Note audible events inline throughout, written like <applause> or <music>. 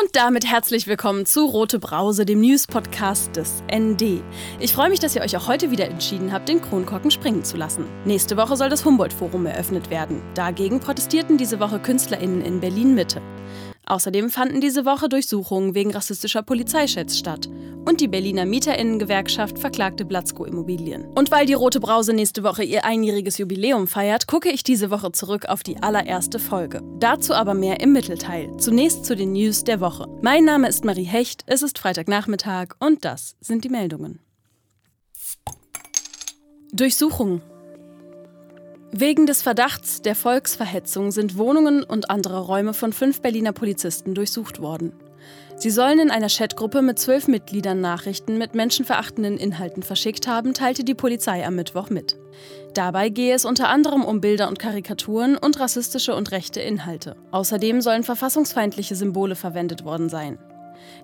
Und damit herzlich willkommen zu Rote Brause, dem News-Podcast des ND. Ich freue mich, dass ihr euch auch heute wieder entschieden habt, den Kronkorken springen zu lassen. Nächste Woche soll das Humboldt-Forum eröffnet werden. Dagegen protestierten diese Woche KünstlerInnen in Berlin-Mitte. Außerdem fanden diese Woche Durchsuchungen wegen rassistischer Polizeischätz statt. Und die Berliner Mieterinnengewerkschaft verklagte Blatzko Immobilien. Und weil die Rote Brause nächste Woche ihr einjähriges Jubiläum feiert, gucke ich diese Woche zurück auf die allererste Folge. Dazu aber mehr im Mittelteil. Zunächst zu den News der Woche. Mein Name ist Marie Hecht, es ist Freitagnachmittag und das sind die Meldungen. Durchsuchung. Wegen des Verdachts der Volksverhetzung sind Wohnungen und andere Räume von fünf Berliner Polizisten durchsucht worden. Sie sollen in einer Chatgruppe mit zwölf Mitgliedern Nachrichten mit menschenverachtenden Inhalten verschickt haben, teilte die Polizei am Mittwoch mit. Dabei gehe es unter anderem um Bilder und Karikaturen und rassistische und rechte Inhalte. Außerdem sollen verfassungsfeindliche Symbole verwendet worden sein.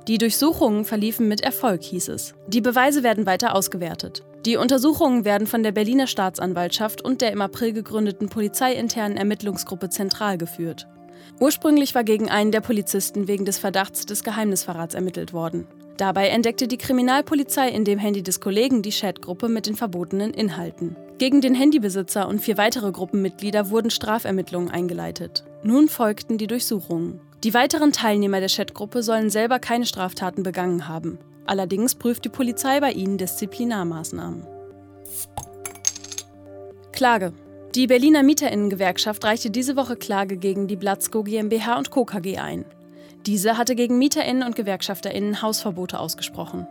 Die Durchsuchungen verliefen mit Erfolg, hieß es. Die Beweise werden weiter ausgewertet. Die Untersuchungen werden von der Berliner Staatsanwaltschaft und der im April gegründeten polizeiinternen Ermittlungsgruppe zentral geführt. Ursprünglich war gegen einen der Polizisten wegen des Verdachts des Geheimnisverrats ermittelt worden. Dabei entdeckte die Kriminalpolizei in dem Handy des Kollegen die Chatgruppe mit den verbotenen Inhalten. Gegen den Handybesitzer und vier weitere Gruppenmitglieder wurden Strafermittlungen eingeleitet. Nun folgten die Durchsuchungen. Die weiteren Teilnehmer der Chatgruppe sollen selber keine Straftaten begangen haben. Allerdings prüft die Polizei bei ihnen Disziplinarmaßnahmen. Klage. Die Berliner Mieterinnengewerkschaft reichte diese Woche Klage gegen die Blatzko GmbH und Co. KG ein. Diese hatte gegen Mieterinnen und Gewerkschafterinnen Hausverbote ausgesprochen.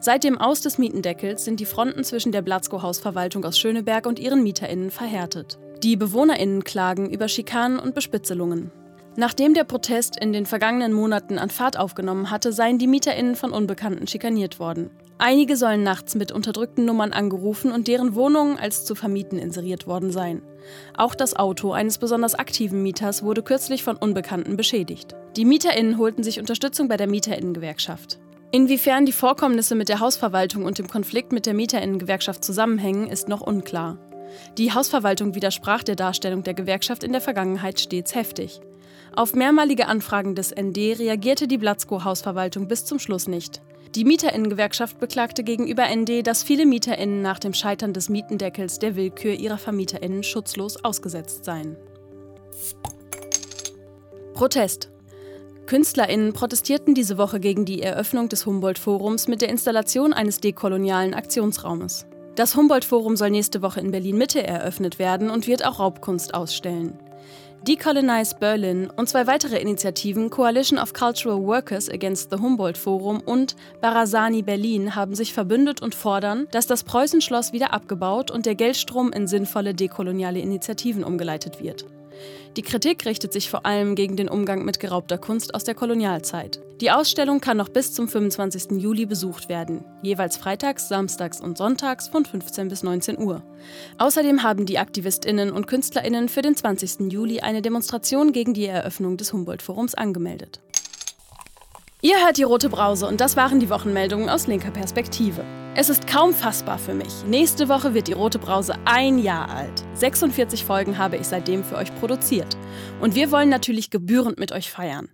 Seit dem Aus des Mietendeckels sind die Fronten zwischen der Blatzko Hausverwaltung aus Schöneberg und ihren Mieterinnen verhärtet. Die Bewohnerinnen klagen über Schikanen und Bespitzelungen. Nachdem der Protest in den vergangenen Monaten an Fahrt aufgenommen hatte, seien die MieterInnen von Unbekannten schikaniert worden. Einige sollen nachts mit unterdrückten Nummern angerufen und deren Wohnungen als zu vermieten inseriert worden sein. Auch das Auto eines besonders aktiven Mieters wurde kürzlich von Unbekannten beschädigt. Die MieterInnen holten sich Unterstützung bei der MieterInnengewerkschaft. Inwiefern die Vorkommnisse mit der Hausverwaltung und dem Konflikt mit der MieterInnengewerkschaft zusammenhängen, ist noch unklar. Die Hausverwaltung widersprach der Darstellung der Gewerkschaft in der Vergangenheit stets heftig. Auf mehrmalige Anfragen des ND reagierte die Blatzko-Hausverwaltung bis zum Schluss nicht. Die Mieterinnengewerkschaft beklagte gegenüber ND, dass viele Mieterinnen nach dem Scheitern des Mietendeckels der Willkür ihrer Vermieterinnen schutzlos ausgesetzt seien. Protest. KünstlerInnen protestierten diese Woche gegen die Eröffnung des Humboldt-Forums mit der Installation eines dekolonialen Aktionsraumes. Das Humboldt-Forum soll nächste Woche in Berlin-Mitte eröffnet werden und wird auch Raubkunst ausstellen. Decolonize Berlin und zwei weitere Initiativen Coalition of Cultural Workers Against the Humboldt Forum und Barazani Berlin haben sich verbündet und fordern, dass das Preußenschloss wieder abgebaut und der Geldstrom in sinnvolle dekoloniale Initiativen umgeleitet wird. Die Kritik richtet sich vor allem gegen den Umgang mit geraubter Kunst aus der Kolonialzeit. Die Ausstellung kann noch bis zum 25. Juli besucht werden, jeweils freitags, samstags und sonntags von 15 bis 19 Uhr. Außerdem haben die Aktivistinnen und Künstlerinnen für den 20. Juli eine Demonstration gegen die Eröffnung des Humboldt-Forums angemeldet. Ihr hört die rote Brause und das waren die Wochenmeldungen aus linker Perspektive. Es ist kaum fassbar für mich. Nächste Woche wird die rote Brause ein Jahr alt. 46 Folgen habe ich seitdem für euch produziert. Und wir wollen natürlich gebührend mit euch feiern.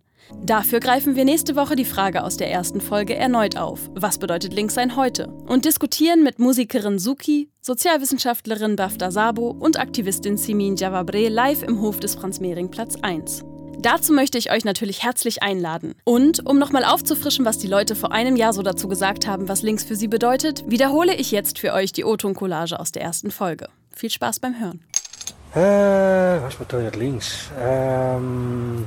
Dafür greifen wir nächste Woche die Frage aus der ersten Folge erneut auf. Was bedeutet Linksein heute? Und diskutieren mit Musikerin Suki, Sozialwissenschaftlerin Bafta Sabo und Aktivistin Simin Javabre live im Hof des Franz-Mehring-Platz 1. Dazu möchte ich euch natürlich herzlich einladen. Und um nochmal aufzufrischen, was die Leute vor einem Jahr so dazu gesagt haben, was links für sie bedeutet, wiederhole ich jetzt für euch die O-Ton-Collage aus der ersten Folge. Viel Spaß beim Hören. Äh, was bedeutet links? Ähm,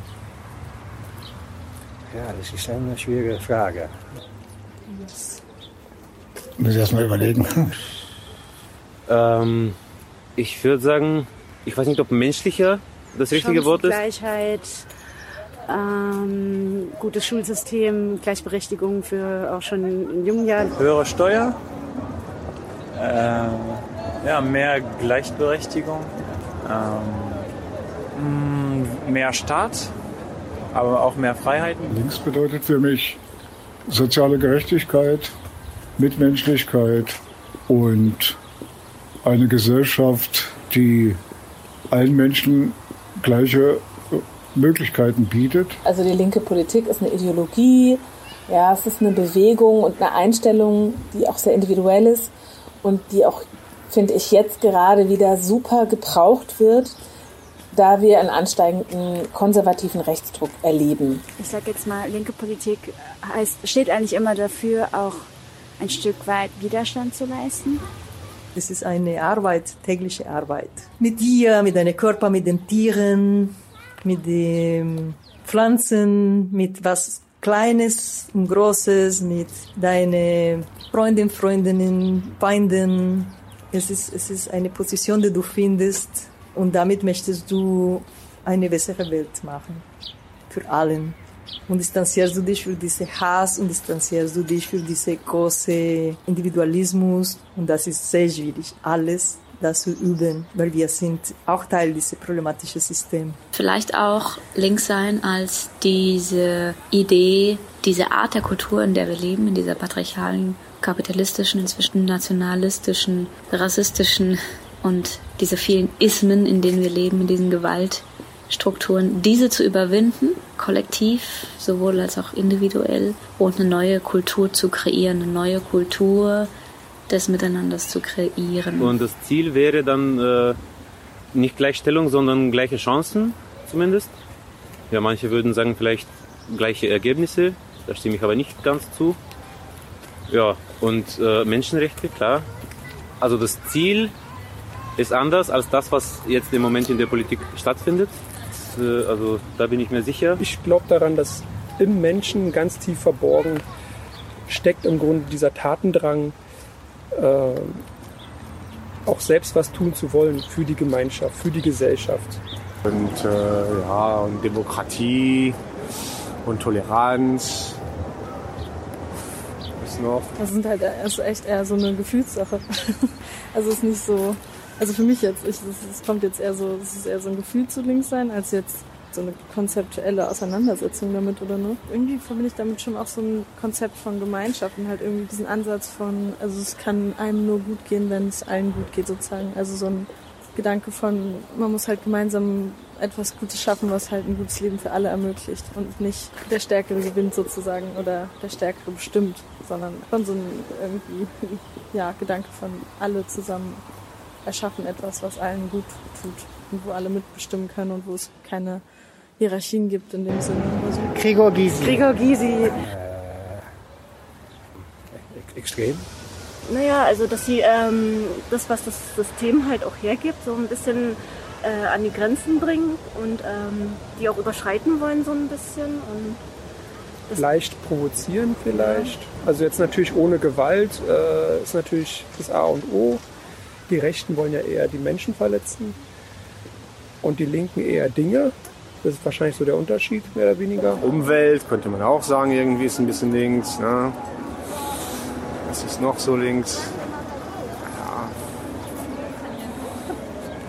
ja, das ist eine schwierige Frage. Yes. Muss ich erstmal überlegen. <laughs> Ähm, ich würde sagen, ich weiß nicht, ob menschlicher das richtige Wort ist? Gleichheit, ähm, gutes Schulsystem, Gleichberechtigung für auch schon in jungen Jahren. Höhere Steuer, äh, ja, mehr Gleichberechtigung, ähm, mehr Staat, aber auch mehr Freiheiten. Links bedeutet für mich soziale Gerechtigkeit, Mitmenschlichkeit und eine Gesellschaft, die allen Menschen gleiche Möglichkeiten bietet. Also die linke Politik ist eine Ideologie, ja, es ist eine Bewegung und eine Einstellung, die auch sehr individuell ist und die auch, finde ich, jetzt gerade wieder super gebraucht wird, da wir einen ansteigenden konservativen Rechtsdruck erleben. Ich sage jetzt mal, linke Politik heißt, steht eigentlich immer dafür, auch ein Stück weit Widerstand zu leisten. Es ist eine Arbeit, tägliche Arbeit. Mit dir, mit deinem Körper, mit den Tieren, mit den Pflanzen, mit was Kleines und Großes, mit deinen Freunden, Freundinnen, Feinden. Es ist, es ist eine Position, die du findest und damit möchtest du eine bessere Welt machen. Für allen. Und distanzierst du dich für diesen Hass und distanzierst du dich für diesen großen Individualismus. Und das ist sehr schwierig, alles das zu üben, weil wir sind auch Teil dieses problematischen Systems. Vielleicht auch links sein als diese Idee, diese Art der Kultur, in der wir leben, in dieser patriarchalen, kapitalistischen, inzwischen nationalistischen, rassistischen und diese vielen Ismen, in denen wir leben, in diesen Gewaltstrukturen, diese zu überwinden, kollektiv, sowohl als auch individuell, und eine neue Kultur zu kreieren, eine neue Kultur, des Miteinanders zu kreieren. Und das Ziel wäre dann äh, nicht Gleichstellung, sondern gleiche Chancen zumindest. Ja, manche würden sagen vielleicht gleiche Ergebnisse, da stimme ich aber nicht ganz zu. Ja, und äh, Menschenrechte, klar. Also das Ziel ist anders als das, was jetzt im Moment in der Politik stattfindet. Das, äh, also da bin ich mir sicher. Ich glaube daran, dass im Menschen ganz tief verborgen steckt im Grunde dieser Tatendrang, äh, auch selbst was tun zu wollen für die Gemeinschaft, für die Gesellschaft. Und äh, ja, und Demokratie und Toleranz. Noch? Das sind halt also echt eher so eine Gefühlssache. <laughs> also es ist nicht so, also für mich jetzt, es kommt jetzt eher so, es ist eher so ein Gefühl zu links sein, als jetzt so eine konzeptuelle Auseinandersetzung damit oder ne? Irgendwie verbinde ich damit schon auch so ein Konzept von Gemeinschaft und halt irgendwie diesen Ansatz von, also es kann einem nur gut gehen, wenn es allen gut geht sozusagen. Also so ein Gedanke von, man muss halt gemeinsam etwas Gutes schaffen, was halt ein gutes Leben für alle ermöglicht und nicht der Stärkere gewinnt sozusagen oder der Stärkere bestimmt, sondern von so ein irgendwie, <laughs> ja, Gedanke von alle zusammen erschaffen etwas, was allen gut tut und wo alle mitbestimmen können und wo es keine Hierarchien gibt in dem Sinne. Also Gregor Gysi. Gregor Gysi. Äh, extrem? Naja, also dass sie ähm, das, was das System halt auch hergibt, so ein bisschen äh, an die Grenzen bringen und ähm, die auch überschreiten wollen so ein bisschen. Und Leicht provozieren vielleicht. Ja. Also jetzt natürlich ohne Gewalt äh, ist natürlich das A und O. Die Rechten wollen ja eher die Menschen verletzen und die Linken eher Dinge. Das ist wahrscheinlich so der Unterschied, mehr oder weniger. Umwelt könnte man auch sagen, irgendwie ist ein bisschen links. Ne? Was ist noch so links? Ja.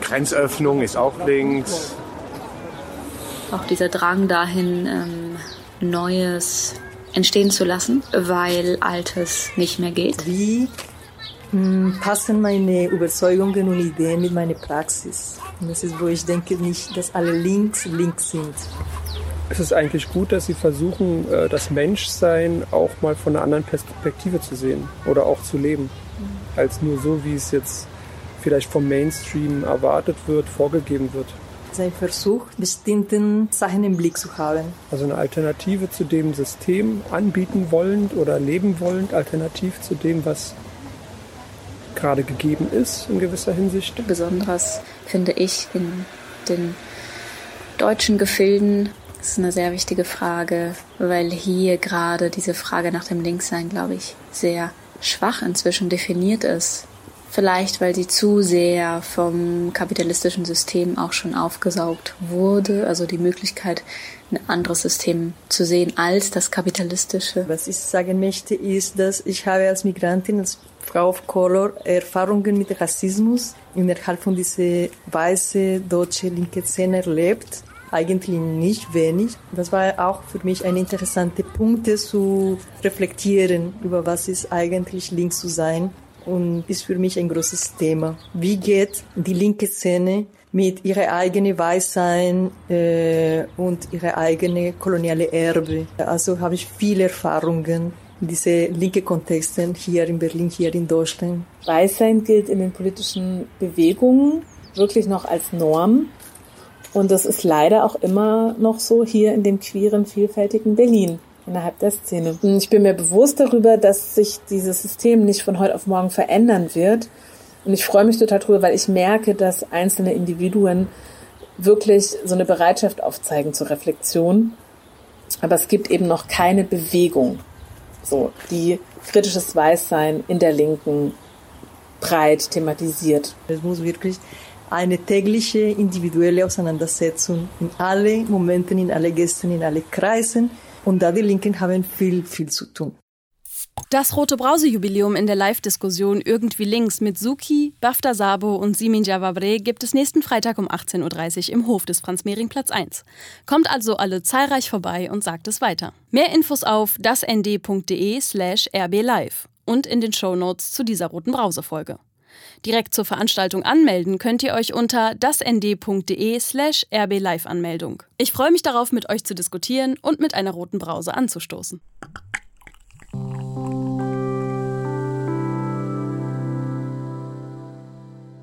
Grenzöffnung ist auch links. Auch dieser Drang dahin, ähm, Neues entstehen zu lassen, weil Altes nicht mehr geht. Wie hm, passen meine Überzeugungen und Ideen mit meiner Praxis? Und das ist, wo ich denke nicht, dass alle links links sind. Es ist eigentlich gut, dass Sie versuchen, äh, das Menschsein auch mal von einer anderen Perspektive zu sehen oder auch zu leben, als nur so, wie es jetzt vielleicht vom Mainstream erwartet wird, vorgegeben wird. Sein Versuch, bestimmte Sachen im Blick zu haben. Also eine Alternative zu dem System anbieten wollend oder leben wollend, alternativ zu dem, was gerade gegeben ist in gewisser Hinsicht. Besonders finde ich in den deutschen Gefilden ist eine sehr wichtige Frage, weil hier gerade diese Frage nach dem Linkssein, glaube ich, sehr schwach inzwischen definiert ist. Vielleicht, weil sie zu sehr vom kapitalistischen System auch schon aufgesaugt wurde, also die Möglichkeit, ein anderes System zu sehen als das kapitalistische. Was ich sagen möchte, ist, dass ich habe als Migrantin, als Frau of Color Erfahrungen mit Rassismus innerhalb von dieser weißen deutschen linke Szene erlebt. Eigentlich nicht wenig. Das war auch für mich ein interessanter Punkt zu reflektieren über was ist eigentlich links zu sein und ist für mich ein großes Thema. Wie geht die linke Szene mit ihrer eigenen Weißsein äh, und ihre eigene koloniale Erbe. Also habe ich viele Erfahrungen in diese linke Kontexten hier in Berlin, hier in Deutschland. Weißsein gilt in den politischen Bewegungen wirklich noch als Norm. Und das ist leider auch immer noch so hier in dem queeren, vielfältigen Berlin innerhalb der Szene. Ich bin mir bewusst darüber, dass sich dieses System nicht von heute auf morgen verändern wird und ich freue mich total drüber, weil ich merke, dass einzelne Individuen wirklich so eine Bereitschaft aufzeigen zur Reflexion. Aber es gibt eben noch keine Bewegung, so, die kritisches Weißsein in der Linken breit thematisiert. Es muss wirklich eine tägliche individuelle Auseinandersetzung in alle Momenten, in alle Gästen, in alle Kreisen. Und da die Linken haben viel, viel zu tun. Das Rote Brause-Jubiläum in der Live-Diskussion Irgendwie links mit Suki, Bafta Sabo und Simin Javabre gibt es nächsten Freitag um 18.30 Uhr im Hof des Franz-Mehring-Platz 1. Kommt also alle zahlreich vorbei und sagt es weiter. Mehr Infos auf dasnd.de slash rblive und in den Shownotes zu dieser Roten Brause-Folge. Direkt zur Veranstaltung anmelden könnt ihr euch unter dasnd.de slash rblive-Anmeldung. Ich freue mich darauf, mit euch zu diskutieren und mit einer roten Brause anzustoßen.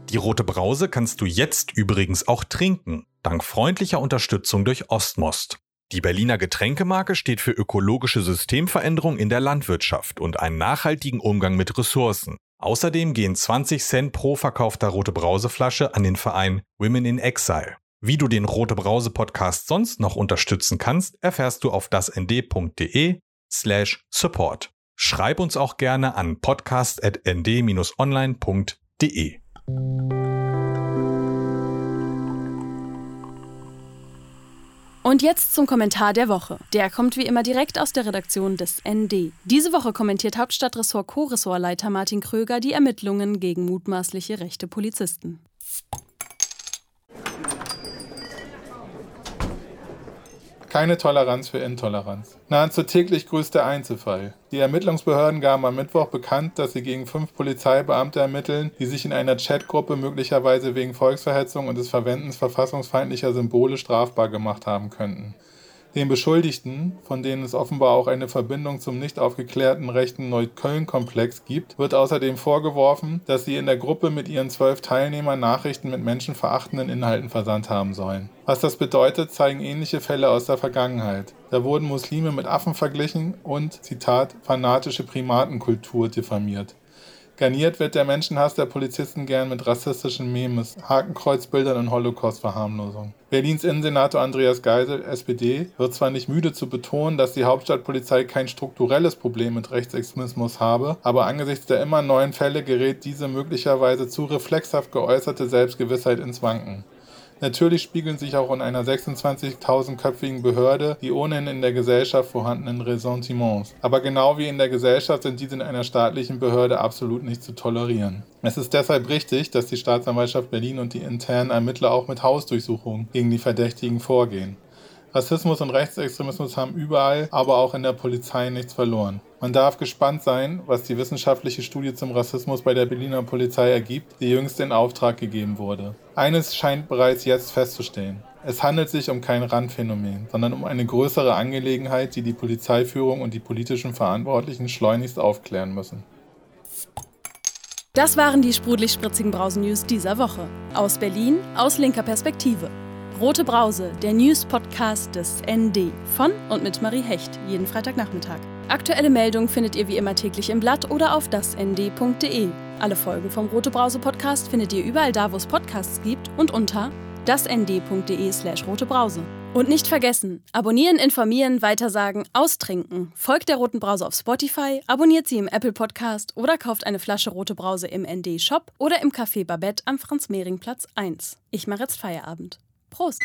Die rote Brause kannst du jetzt übrigens auch trinken, dank freundlicher Unterstützung durch Ostmost. Die Berliner Getränkemarke steht für ökologische Systemveränderung in der Landwirtschaft und einen nachhaltigen Umgang mit Ressourcen. Außerdem gehen 20 Cent pro verkaufter Rote Brauseflasche an den Verein Women in Exile. Wie du den Rote Brause Podcast sonst noch unterstützen kannst, erfährst du auf dasnd.de slash support. Schreib uns auch gerne an podcast.nd-online.de. Und jetzt zum Kommentar der Woche. Der kommt wie immer direkt aus der Redaktion des ND. Diese Woche kommentiert Hauptstadtressort Co-Ressortleiter Martin Kröger die Ermittlungen gegen mutmaßliche rechte Polizisten. Keine Toleranz für Intoleranz. Nahezu täglich grüßt der Einzelfall. Die Ermittlungsbehörden gaben am Mittwoch bekannt, dass sie gegen fünf Polizeibeamte ermitteln, die sich in einer Chatgruppe möglicherweise wegen Volksverhetzung und des Verwendens verfassungsfeindlicher Symbole strafbar gemacht haben könnten. Den Beschuldigten, von denen es offenbar auch eine Verbindung zum nicht aufgeklärten rechten Neukölln-Komplex gibt, wird außerdem vorgeworfen, dass sie in der Gruppe mit ihren zwölf Teilnehmern Nachrichten mit menschenverachtenden Inhalten versandt haben sollen. Was das bedeutet, zeigen ähnliche Fälle aus der Vergangenheit. Da wurden Muslime mit Affen verglichen und, Zitat, fanatische Primatenkultur diffamiert. Garniert wird der Menschenhass der Polizisten gern mit rassistischen Memes, Hakenkreuzbildern und Holocaust-Verharmlosung. Berlins Innensenator Andreas Geisel, SPD, wird zwar nicht müde zu betonen, dass die Hauptstadtpolizei kein strukturelles Problem mit Rechtsextremismus habe, aber angesichts der immer neuen Fälle gerät diese möglicherweise zu reflexhaft geäußerte Selbstgewissheit ins Wanken. Natürlich spiegeln sich auch in einer 26.000-köpfigen Behörde die ohnehin in der Gesellschaft vorhandenen Ressentiments. Aber genau wie in der Gesellschaft sind diese in einer staatlichen Behörde absolut nicht zu tolerieren. Es ist deshalb richtig, dass die Staatsanwaltschaft Berlin und die internen Ermittler auch mit Hausdurchsuchungen gegen die Verdächtigen vorgehen. Rassismus und Rechtsextremismus haben überall, aber auch in der Polizei nichts verloren. Man darf gespannt sein, was die wissenschaftliche Studie zum Rassismus bei der Berliner Polizei ergibt, die jüngst in Auftrag gegeben wurde. Eines scheint bereits jetzt festzustehen. Es handelt sich um kein Randphänomen, sondern um eine größere Angelegenheit, die die Polizeiführung und die politischen Verantwortlichen schleunigst aufklären müssen. Das waren die sprudelig-spritzigen Brausen-News dieser Woche. Aus Berlin, aus linker Perspektive. Rote Brause, der News-Podcast des ND. Von und mit Marie Hecht, jeden Freitagnachmittag. Aktuelle Meldungen findet ihr wie immer täglich im Blatt oder auf dasnd.de. Alle Folgen vom Rote Brause Podcast findet ihr überall da, wo es Podcasts gibt und unter dasnd.de slash rotebrause. Und nicht vergessen, abonnieren, informieren, weitersagen, austrinken. Folgt der Roten Brause auf Spotify, abonniert sie im Apple Podcast oder kauft eine Flasche Rote Brause im ND Shop oder im Café Babette am Franz-Mehring-Platz 1. Ich mache jetzt Feierabend. Prost!